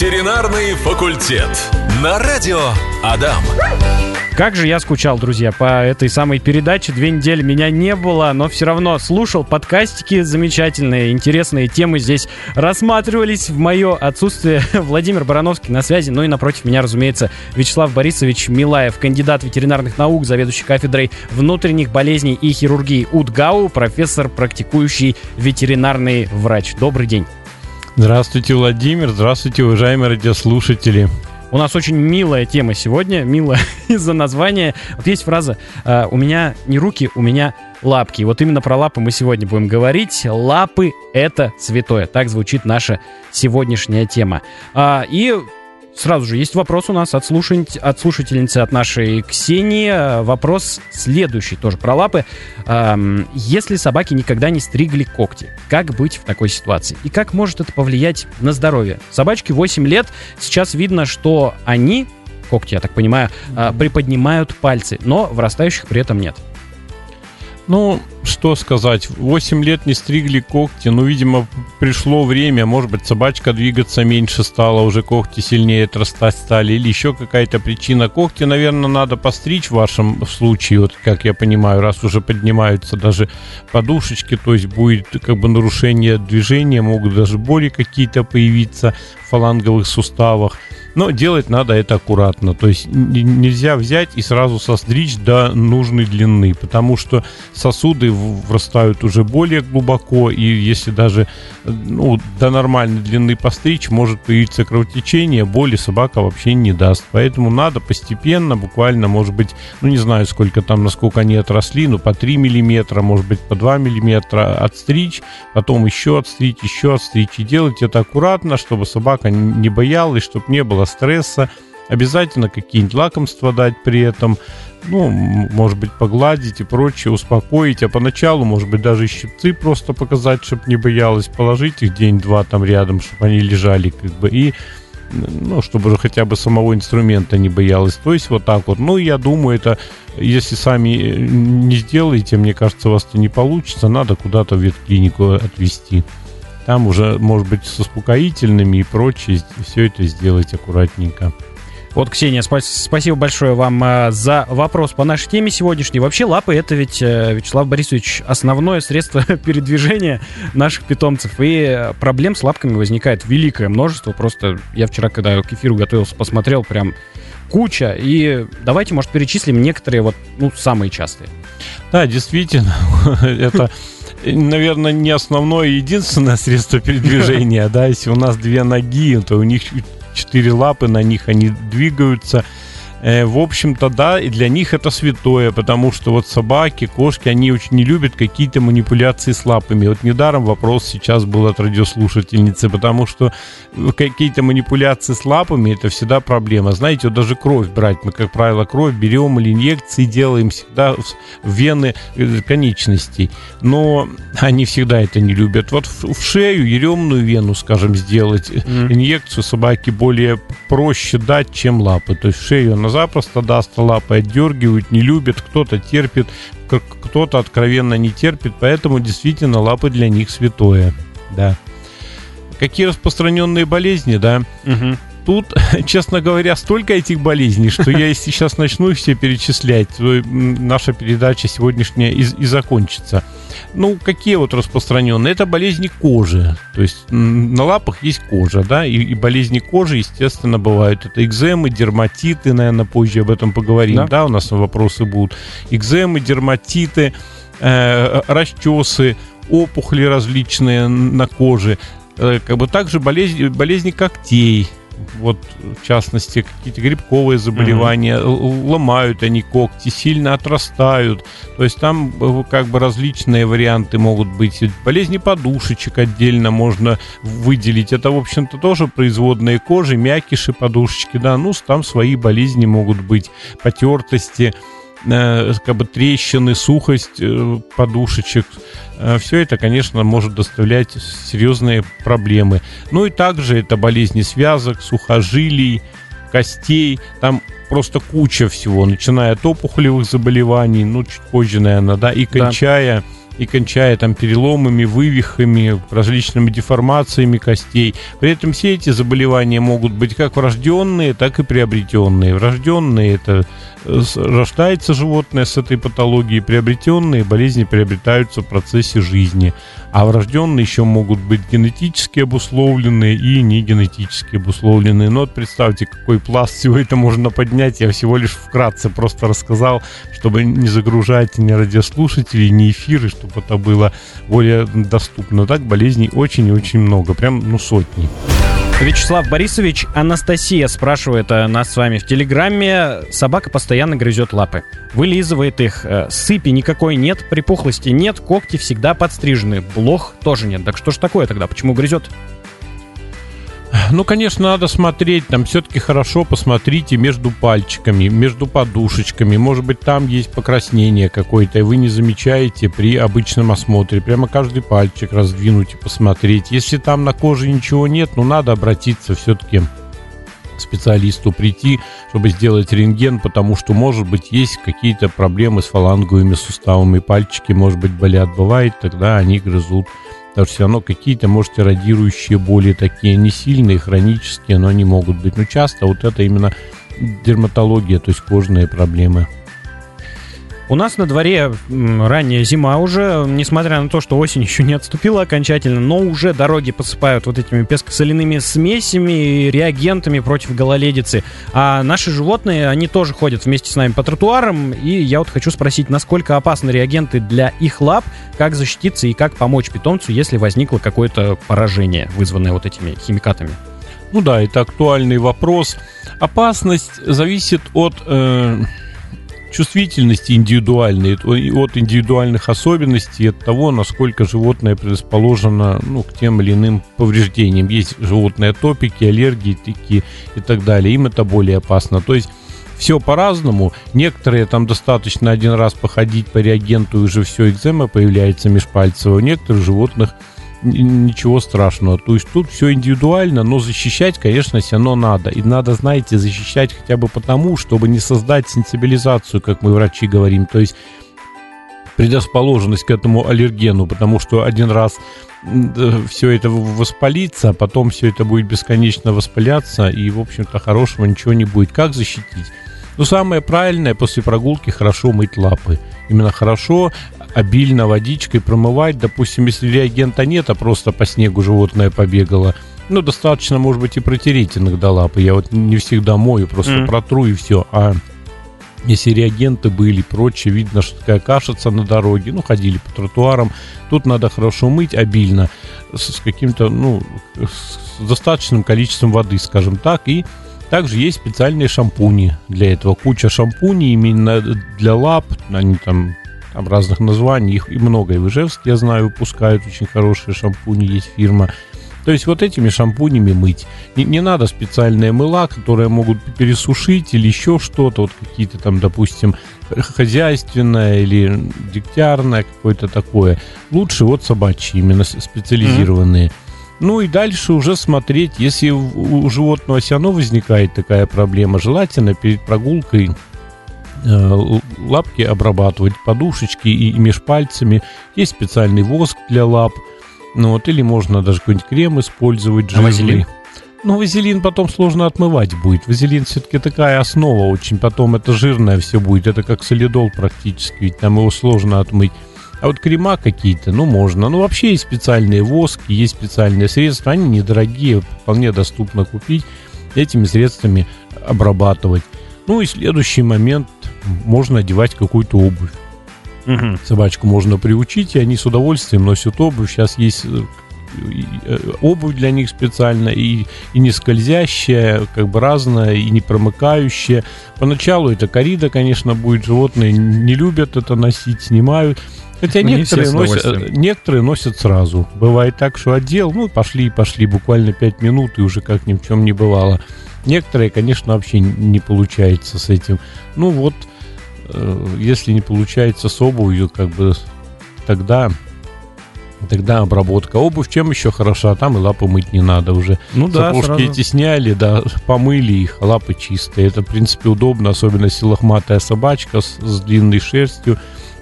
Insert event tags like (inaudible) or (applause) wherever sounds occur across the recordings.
Ветеринарный факультет. На радио Адам. Как же я скучал, друзья, по этой самой передаче. Две недели меня не было, но все равно слушал подкастики замечательные, интересные темы здесь рассматривались в мое отсутствие. (laughs) Владимир Барановский на связи, ну и напротив меня, разумеется, Вячеслав Борисович Милаев, кандидат ветеринарных наук, заведующий кафедрой внутренних болезней и хирургии УДГАУ, профессор, практикующий ветеринарный врач. Добрый день. Здравствуйте, Владимир. Здравствуйте, уважаемые радиослушатели. У нас очень милая тема сегодня, милая (laughs) из-за названия. Вот есть фраза э, «У меня не руки, у меня лапки». Вот именно про лапы мы сегодня будем говорить. Лапы — это святое. Так звучит наша сегодняшняя тема. А, и Сразу же есть вопрос у нас от, слушатель, от слушательницы, от нашей Ксении. Вопрос следующий, тоже про лапы. Эм, если собаки никогда не стригли когти, как быть в такой ситуации? И как может это повлиять на здоровье? Собачке 8 лет, сейчас видно, что они, когти, я так понимаю, э, приподнимают пальцы, но вырастающих при этом нет. Ну, что сказать, 8 лет не стригли когти, ну, видимо, пришло время, может быть, собачка двигаться меньше стала, уже когти сильнее отрастать стали, или еще какая-то причина. Когти, наверное, надо постричь в вашем случае, вот как я понимаю, раз уже поднимаются даже подушечки, то есть будет как бы нарушение движения, могут даже боли какие-то появиться в фаланговых суставах. Но делать надо это аккуратно. То есть нельзя взять и сразу состричь до нужной длины, потому что сосуды врастают уже более глубоко, и если даже ну, до нормальной длины постричь, может появиться кровотечение, боли собака вообще не даст. Поэтому надо постепенно, буквально, может быть, ну не знаю, сколько там, насколько они отросли, но по 3 миллиметра, может быть, по 2 миллиметра отстричь, потом еще отстричь, еще отстричь. И делать это аккуратно, чтобы собака не боялась, чтобы не было стресса. Обязательно какие-нибудь лакомства дать при этом ну, может быть, погладить и прочее, успокоить, а поначалу, может быть, даже щипцы просто показать, чтобы не боялась, положить их день-два там рядом, чтобы они лежали, как бы, и ну, чтобы уже хотя бы самого инструмента не боялась. То есть вот так вот. Ну, я думаю, это, если сами э, не сделаете, мне кажется, у вас это не получится, надо куда-то в ветклинику отвезти. Там уже, может быть, с успокоительными и прочее, все это сделать аккуратненько. Вот, Ксения, спа- спасибо большое вам э, за вопрос по нашей теме сегодняшней. Вообще лапы это ведь, э, Вячеслав Борисович, основное средство (laughs) передвижения наших питомцев. И проблем с лапками возникает великое множество. Просто я вчера, когда к эфиру готовился, посмотрел прям куча. И давайте, может, перечислим некоторые вот, ну, самые частые. Да, действительно, (laughs) это наверное, не основное и единственное (laughs) средство передвижения, да, если у нас две ноги, то у них четыре лапы, на них они двигаются. Э, в общем-то, да, и для них это святое, потому что вот собаки, кошки, они очень не любят какие-то манипуляции с лапами. Вот недаром вопрос сейчас был от радиослушательницы, потому что какие-то манипуляции с лапами это всегда проблема. Знаете, вот даже кровь брать, мы, как правило, кровь берем или инъекции делаем всегда в вены э, конечностей, но (laughs) они всегда это не любят. Вот в, в шею, еремную вену, скажем, сделать mm. инъекцию собаки более проще дать, чем лапы. То есть в шею она запросто даст, лапы отдергивают, не любят, кто-то терпит, кто-то откровенно не терпит, поэтому действительно лапы для них святое. Да. Какие распространенные болезни, да? Угу. Тут, (laughs) честно говоря, столько этих болезней, что я если сейчас начну их все перечислять, то наша передача сегодняшняя и, и закончится. Ну, какие вот распространенные? Это болезни кожи. То есть на лапах есть кожа, да, и, и болезни кожи, естественно, бывают. Это экземы, дерматиты, наверное, позже об этом поговорим, да, да у нас вопросы будут. Экземы, дерматиты, э, расчесы, опухоли различные на коже. Э, как бы также болезни, болезни когтей, вот в частности какие-то грибковые заболевания, mm-hmm. ломают они когти, сильно отрастают. То есть там э, как бы различные варианты могут быть. Болезни подушечек отдельно можно выделить. Это, в общем-то, тоже производные кожи, мякиши подушечки, да, ну, там свои болезни могут быть, потертости Э, как бы трещины, сухость э, подушечек. Э, Все это, конечно, может доставлять серьезные проблемы. Ну и также это болезни связок, сухожилий, костей. Там просто куча всего, начиная от опухолевых заболеваний, ну, чуть позже, наверное, да, и кончая... Да и кончая там переломами, вывихами, различными деформациями костей. При этом все эти заболевания могут быть как врожденные, так и приобретенные. Врожденные это э, рождается животное с этой патологией, приобретенные болезни приобретаются в процессе жизни. А врожденные еще могут быть генетически обусловленные и не генетически обусловленные. Но вот представьте, какой пласт всего это можно поднять. Я всего лишь вкратце просто рассказал, чтобы не загружать ни радиослушателей, ни эфиры, чтобы это было более доступно. Так болезней очень и очень много, прям ну сотни. Вячеслав Борисович, Анастасия спрашивает э, нас с вами в Телеграме. Собака постоянно грызет лапы. Вылизывает их. Э, сыпи никакой нет, припухлости нет, когти всегда подстрижены. Блох тоже нет. Так что ж такое тогда? Почему грызет? Ну, конечно, надо смотреть. Там все-таки хорошо посмотрите между пальчиками, между подушечками. Может быть, там есть покраснение какое-то, и вы не замечаете при обычном осмотре. Прямо каждый пальчик раздвинуть и посмотреть. Если там на коже ничего нет, ну, надо обратиться все-таки специалисту прийти, чтобы сделать рентген, потому что, может быть, есть какие-то проблемы с фаланговыми суставами. Пальчики, может быть, болят. Бывает, тогда они грызут Потому что все равно какие-то, может, эродирующие боли такие, не сильные, хронические, но они могут быть. Но часто вот это именно дерматология, то есть кожные проблемы. У нас на дворе ранняя зима уже, несмотря на то, что осень еще не отступила окончательно, но уже дороги посыпают вот этими пескосоляными смесями и реагентами против гололедицы. А наши животные, они тоже ходят вместе с нами по тротуарам, и я вот хочу спросить, насколько опасны реагенты для их лап, как защититься и как помочь питомцу, если возникло какое-то поражение, вызванное вот этими химикатами? Ну да, это актуальный вопрос. Опасность зависит от... Э чувствительности индивидуальной, от индивидуальных особенностей, от того, насколько животное предрасположено ну, к тем или иным повреждениям. Есть животные атопики, аллергики и так далее. Им это более опасно. То есть все по-разному. Некоторые там достаточно один раз походить по реагенту, уже все, экзема появляется межпальцево. У некоторых животных ничего страшного. То есть тут все индивидуально, но защищать, конечно, все равно надо. И надо, знаете, защищать хотя бы потому, чтобы не создать сенсибилизацию, как мы врачи говорим. То есть предрасположенность к этому аллергену, потому что один раз все это воспалится, а потом все это будет бесконечно воспаляться, и, в общем-то, хорошего ничего не будет. Как защитить? Ну, самое правильное, после прогулки хорошо мыть лапы. Именно хорошо, обильно водичкой промывать. Допустим, если реагента нет, а просто по снегу животное побегало, ну, достаточно, может быть, и протереть иногда лапы. Я вот не всегда мою, просто mm. протру и все. А если реагенты были, прочее, видно, что такая кашица на дороге, ну, ходили по тротуарам, тут надо хорошо мыть обильно, с, с каким-то, ну, с достаточным количеством воды, скажем так, и также есть специальные шампуни для этого. Куча шампуней именно для лап. Они там, там разных названий. Их и много. И в Ижевске, я знаю, выпускают очень хорошие шампуни. Есть фирма. То есть вот этими шампунями мыть. Не, не надо специальные мыла, которые могут пересушить или еще что-то. Вот какие-то там, допустим, хозяйственное или дегтярное какое-то такое. Лучше вот собачьи, именно специализированные. Mm-hmm. Ну и дальше уже смотреть, если у животного все равно возникает такая проблема, желательно перед прогулкой лапки обрабатывать, подушечки и, и меж пальцами. Есть специальный воск для лап. Ну вот, или можно даже какой-нибудь крем использовать. Жирный. А вазелин? Ну, вазелин потом сложно отмывать будет. Вазелин все-таки такая основа очень. Потом это жирное все будет. Это как солидол практически. Ведь там его сложно отмыть. А вот крема какие-то, ну, можно. Ну, вообще есть специальные воски, есть специальные средства. Они недорогие, вполне доступно купить. Этими средствами обрабатывать. Ну и следующий момент, можно одевать какую-то обувь. Угу. Собачку можно приучить, и они с удовольствием носят обувь. Сейчас есть э, э, обувь для них специально и, и не скользящая, как бы разная, и не промыкающая. Поначалу это корида, конечно, будет. Животные не любят это носить, снимают. Хотя ну, некоторые носят, некоторые носят сразу. Бывает так, что отдел, ну, пошли, пошли, буквально 5 минут, и уже как ни в чем не бывало. Некоторые, конечно, вообще не получается с этим. Ну вот, э, если не получается с обувью, как бы тогда Тогда обработка. Обувь чем еще хороша? Там и лапы мыть не надо уже. Ну да, Сапожки сразу. эти сняли, да, помыли их, лапы чистые. Это, в принципе, удобно, особенно если лохматая собачка с, с длинной шерстью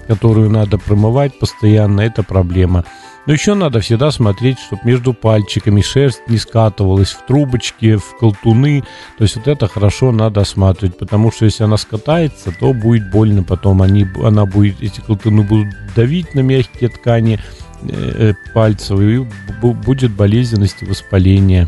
которую надо промывать постоянно, это проблема. Но еще надо всегда смотреть, чтобы между пальчиками шерсть не скатывалась в трубочки, в колтуны. То есть вот это хорошо надо осматривать, потому что если она скатается, то будет больно потом. Они, она будет, эти колтуны будут давить на мягкие ткани э, пальцев, и будет болезненность и воспаление.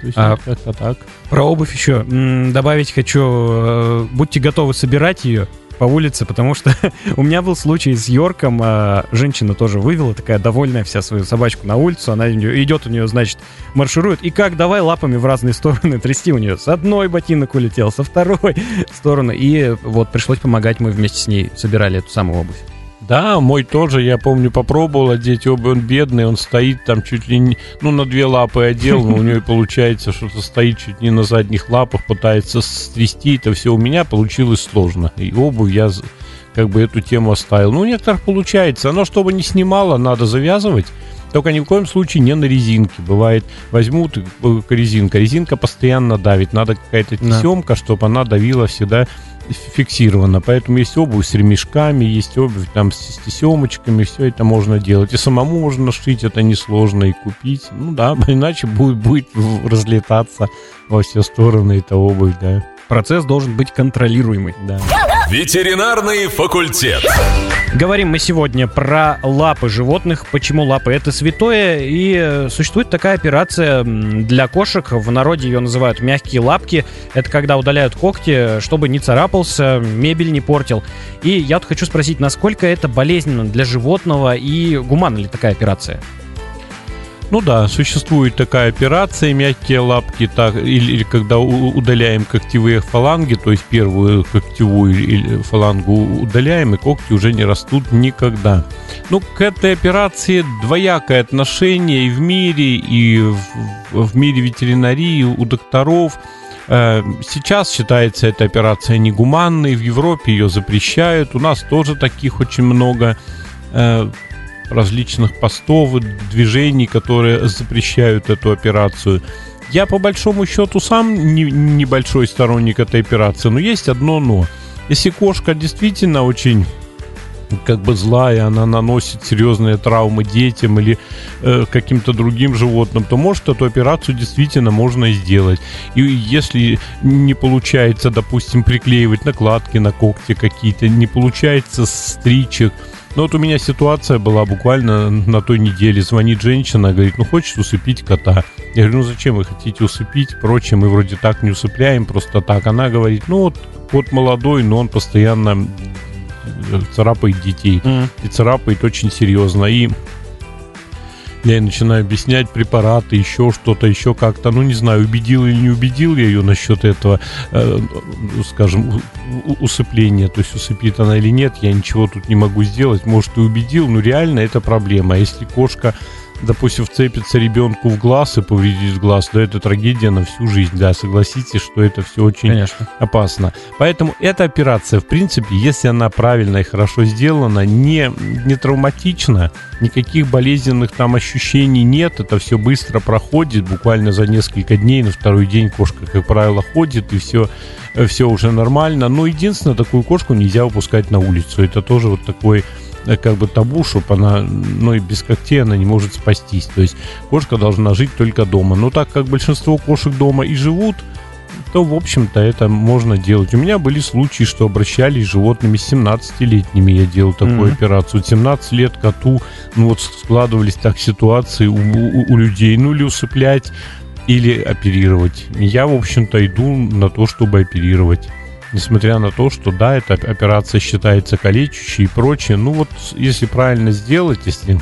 То есть а, как-то так. Про обувь еще добавить хочу. Э, будьте готовы собирать ее по улице, потому что (laughs) у меня был случай с Йорком. А, женщина тоже вывела, такая довольная вся свою собачку на улицу. Она идет у нее, значит, марширует. И как давай лапами в разные (laughs) стороны трясти у нее. С одной ботинок улетел, со второй (laughs) стороны. И вот пришлось помогать, мы вместе с ней собирали эту самую обувь. Да, мой тоже, я помню, попробовал одеть обувь, он бедный, он стоит там чуть ли не, ну, на две лапы одел, но у него (laughs) получается что-то стоит чуть не на задних лапах, пытается стрясти это все. У меня получилось сложно, и обувь я как бы эту тему оставил. Ну, у некоторых получается, оно чтобы не снимало, надо завязывать, только ни в коем случае не на резинке. Бывает, возьмут э, резинка, резинка постоянно давит, надо какая-то тесемка, да. чтобы она давила всегда фиксировано. Поэтому есть обувь с ремешками, есть обувь там с тесемочками, все это можно делать. И самому можно шить, это несложно и купить. Ну да, (laughs) иначе будет, будет разлетаться во все стороны эта обувь, да. Процесс должен быть контролируемый. Да. Ветеринарный факультет. Говорим мы сегодня про лапы животных. Почему лапы это святое? И э, существует такая операция для кошек. В народе ее называют мягкие лапки. Это когда удаляют когти, чтобы не царапался, мебель не портил. И я тут хочу спросить, насколько это болезненно для животного и гуманна ли такая операция? Ну да, существует такая операция, мягкие лапки, так, или, или когда удаляем когтевые фаланги, то есть первую когтевую фалангу удаляем, и когти уже не растут никогда. Ну, к этой операции двоякое отношение и в мире, и в, в мире ветеринарии, у докторов. Э, сейчас считается эта операция негуманной, в Европе ее запрещают, у нас тоже таких очень много э, различных постов, движений, которые запрещают эту операцию. Я по большому счету сам не, небольшой сторонник этой операции, но есть одно но. Если кошка действительно очень как бы злая, она наносит серьезные травмы детям или э, каким-то другим животным, то может эту операцию действительно можно сделать. И если не получается, допустим, приклеивать накладки на когти какие-то, не получается стричь их, ну вот у меня ситуация была буквально на той неделе. Звонит женщина, говорит, ну хочешь усыпить кота. Я говорю, ну зачем вы хотите усыпить? Прочее, мы вроде так не усыпляем, просто так. Она говорит, ну вот кот молодой, но он постоянно э, царапает детей. Mm. И царапает очень серьезно. И я ей начинаю объяснять препараты, еще что-то, еще как-то. Ну, не знаю, убедил или не убедил я ее насчет этого, э, скажем, усыпления. То есть усыпит она или нет, я ничего тут не могу сделать. Может, и убедил, но реально это проблема. А если кошка допустим, вцепится ребенку в глаз и повредит глаз, то это трагедия на всю жизнь. Да, согласитесь, что это все очень Конечно. опасно. Поэтому эта операция, в принципе, если она правильно и хорошо сделана, не, не травматична, никаких болезненных там ощущений нет, это все быстро проходит, буквально за несколько дней, на второй день кошка, как правило, ходит, и все, все уже нормально. Но единственное, такую кошку нельзя выпускать на улицу. Это тоже вот такой как бы табу, чтобы она, ну и без когтей она не может спастись. То есть кошка должна жить только дома. Но так как большинство кошек дома и живут, то, в общем-то, это можно делать. У меня были случаи, что обращались с животными 17-летними. Я делал такую mm-hmm. операцию. 17 лет коту, ну вот складывались так ситуации у, у, у людей. Ну или усыплять, или оперировать. Я, в общем-то, иду на то, чтобы оперировать несмотря на то, что да, эта операция считается калечащей и прочее. Ну вот, если правильно сделать, если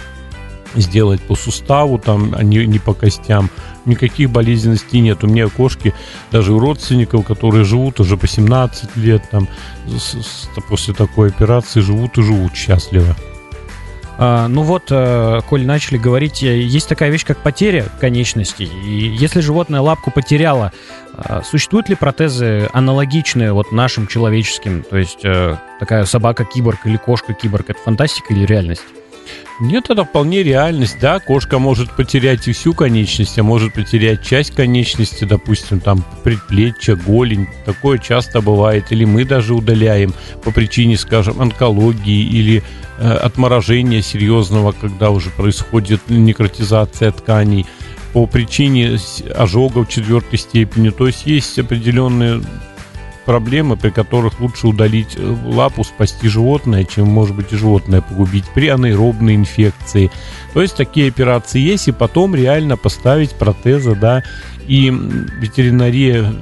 сделать по суставу, там, а не, не по костям, никаких болезненностей нет. У меня кошки, даже у родственников, которые живут уже по 17 лет, там, с, с, после такой операции живут и живут счастливо. А, ну вот, а, коль начали говорить, э, есть такая вещь, как потеря конечностей. И если животное лапку потеряло, а, существуют ли протезы аналогичные вот нашим человеческим? То есть а, такая собака-киборг или кошка-киборг, это фантастика или реальность? Нет, это вполне реальность, да, кошка может потерять и всю конечность, а может потерять часть конечности, допустим, там предплечье, голень, такое часто бывает, или мы даже удаляем по причине, скажем, онкологии или э, отморожения серьезного, когда уже происходит некротизация тканей, по причине ожогов четвертой степени, то есть есть определенные проблемы, при которых лучше удалить э, лапу, спасти животное, чем, может быть, и животное погубить при анаэробной инфекции. То есть такие операции есть, и потом реально поставить протезы, да, и ветеринария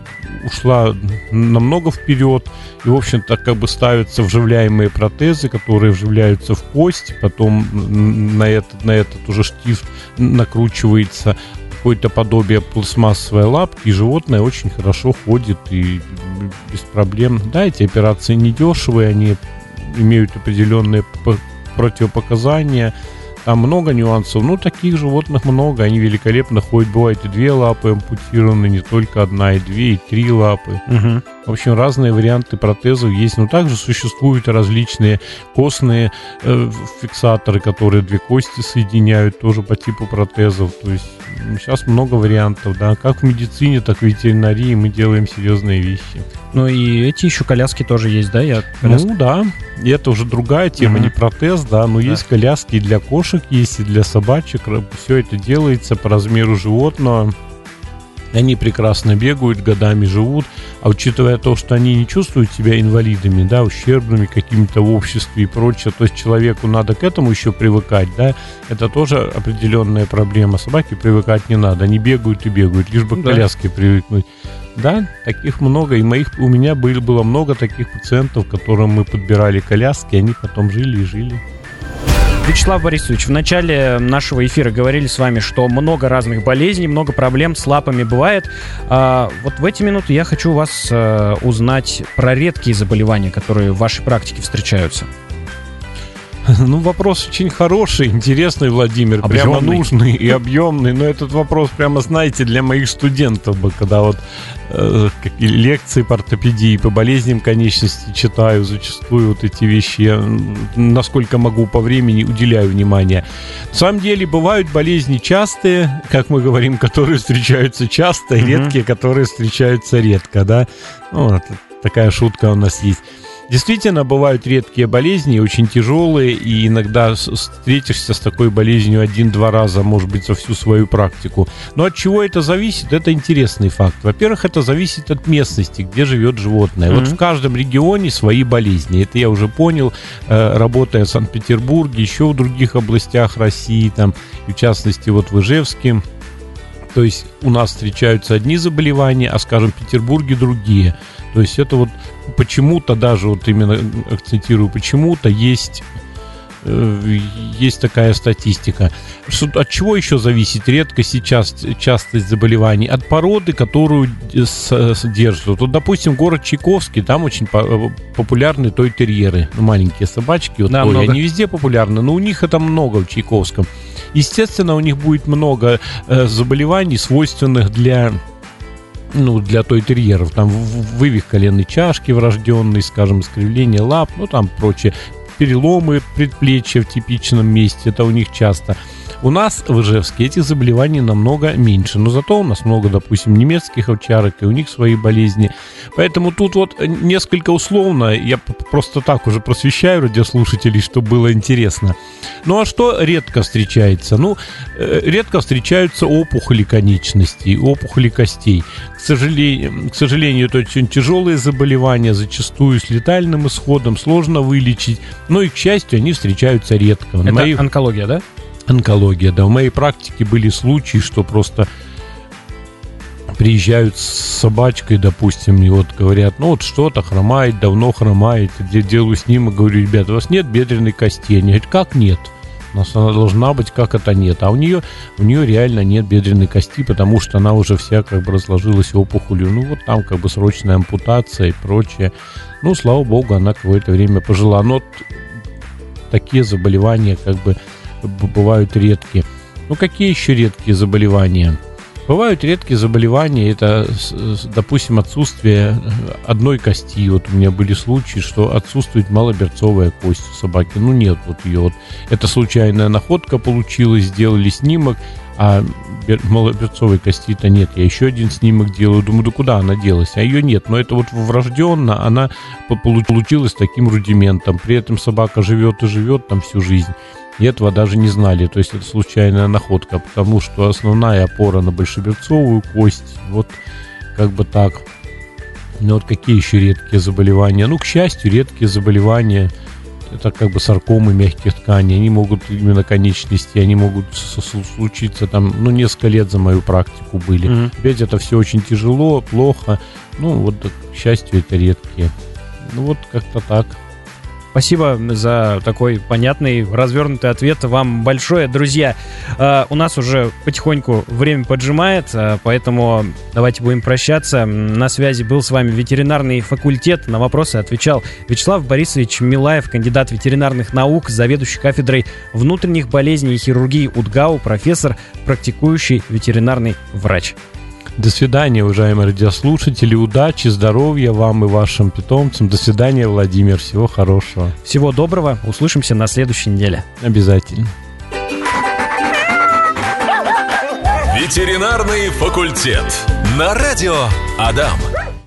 ушла намного вперед, и, в общем-то, как бы ставятся вживляемые протезы, которые вживляются в кость, потом на этот, на этот уже штифт накручивается какое-то подобие пластмассовой лапки, и животное очень хорошо ходит и без проблем. Да, эти операции недешевые, они имеют определенные противопоказания, там много нюансов. Ну, таких животных много, они великолепно ходят. Бывает и две лапы ампутированы, не только одна, и две, и три лапы. Угу. В общем, разные варианты протезов есть. Но также существуют различные костные э, фиксаторы, которые две кости соединяют тоже по типу протезов. То есть сейчас много вариантов, да. Как в медицине, так и в ветеринарии мы делаем серьезные вещи. Ну и эти еще коляски тоже есть, да? Я коляску... Ну да, и это уже другая тема, угу. не протез, да, но да. есть коляски для кошек, есть и для собачек. Все это делается по размеру животного. Они прекрасно бегают, годами живут, а учитывая то, что они не чувствуют себя инвалидами, да, ущербными какими-то в обществе и прочее, то есть человеку надо к этому еще привыкать, да, это тоже определенная проблема. Собаке привыкать не надо, они бегают и бегают, лишь бы к да. коляске привыкнуть. Да, таких много, и моих, у меня было, было много таких пациентов, которым мы подбирали коляски, они потом жили и жили. Вячеслав Борисович, в начале нашего эфира говорили с вами, что много разных болезней, много проблем с лапами бывает. А, вот в эти минуты я хочу вас а, узнать про редкие заболевания, которые в вашей практике встречаются. (laughs) Ну, вопрос очень хороший, интересный, Владимир, объемный. прямо нужный и объемный. Но этот вопрос прямо, знаете, для моих студентов бы, когда вот э, лекции по ортопедии, по болезням конечности читаю, зачастую вот эти вещи я, насколько могу по времени, уделяю внимание. На самом деле бывают болезни частые, как мы говорим, которые встречаются часто, и редкие, которые встречаются редко, да. Ну, вот, такая шутка у нас есть. Действительно, бывают редкие болезни, очень тяжелые, и иногда встретишься с такой болезнью один-два раза, может быть, за всю свою практику. Но от чего это зависит, это интересный факт. Во-первых, это зависит от местности, где живет животное. Mm-hmm. Вот в каждом регионе свои болезни. Это я уже понял, э, работая в Санкт-Петербурге, еще в других областях России, там, в частности, вот в Ижевске. То есть у нас встречаются одни заболевания, а, скажем, в Петербурге другие. То есть это вот почему-то даже, вот именно акцентирую, почему-то есть э, есть такая статистика. От чего еще зависит редкость и част, частость заболеваний? От породы, которую содержат. Вот, допустим, город Чайковский, там очень популярны той-терьеры, ну, маленькие собачки. Вот да, той, они везде популярны, но у них это много в Чайковском. Естественно, у них будет много э, заболеваний, свойственных для ну, для той терьеров, там вывих коленной чашки врожденный, скажем, искривление лап, ну, там прочее, переломы предплечья в типичном месте, это у них часто – у нас в Ижевске этих заболеваний намного меньше, но зато у нас много, допустим, немецких овчарок, и у них свои болезни. Поэтому тут вот несколько условно, я просто так уже просвещаю радиослушателей, чтобы было интересно. Ну а что редко встречается? Ну, э, редко встречаются опухоли конечностей, опухоли костей. К сожалению, к сожалению, это очень тяжелые заболевания, зачастую с летальным исходом, сложно вылечить. Но и, к счастью, они встречаются редко. Это Мои... онкология, да? онкология. Да, в моей практике были случаи, что просто приезжают с собачкой, допустим, и вот говорят, ну вот что-то хромает, давно хромает. Я делаю с ним и говорю, ребята, у вас нет бедренной кости. Они говорят, как нет? У нас она должна быть, как это нет. А у нее, у нее реально нет бедренной кости, потому что она уже вся как бы разложилась опухолью. Ну вот там как бы срочная ампутация и прочее. Ну, слава богу, она какое-то время пожила. Но такие заболевания как бы бывают редкие. Ну, какие еще редкие заболевания? Бывают редкие заболевания, это, допустим, отсутствие одной кости. Вот у меня были случаи, что отсутствует малоберцовая кость у собаки. Ну, нет вот ее. Вот. Это случайная находка получилась, сделали снимок, а малоберцовой кости-то нет. Я еще один снимок делаю, думаю, да куда она делась? А ее нет. Но это вот врожденно, она получилась таким рудиментом. При этом собака живет и живет там всю жизнь. И этого даже не знали. То есть это случайная находка, потому что основная опора на большеберцовую кость. Вот как бы так. Ну вот какие еще редкие заболевания? Ну, к счастью, редкие заболевания это как бы саркомы мягких тканей, они могут именно конечности, они могут случиться там, ну, несколько лет за мою практику были. Mm-hmm. Опять это все очень тяжело, плохо, ну, вот, к счастью, это редкие. Ну, вот как-то так. Спасибо за такой понятный, развернутый ответ. Вам большое, друзья. Э, у нас уже потихоньку время поджимает, э, поэтому давайте будем прощаться. На связи был с вами ветеринарный факультет. На вопросы отвечал Вячеслав Борисович Милаев, кандидат ветеринарных наук, заведующий кафедрой внутренних болезней и хирургии УДГАУ, профессор, практикующий ветеринарный врач. До свидания, уважаемые радиослушатели. Удачи, здоровья вам и вашим питомцам. До свидания, Владимир. Всего хорошего. Всего доброго. Услышимся на следующей неделе. Обязательно. Ветеринарный факультет. На радио Адам.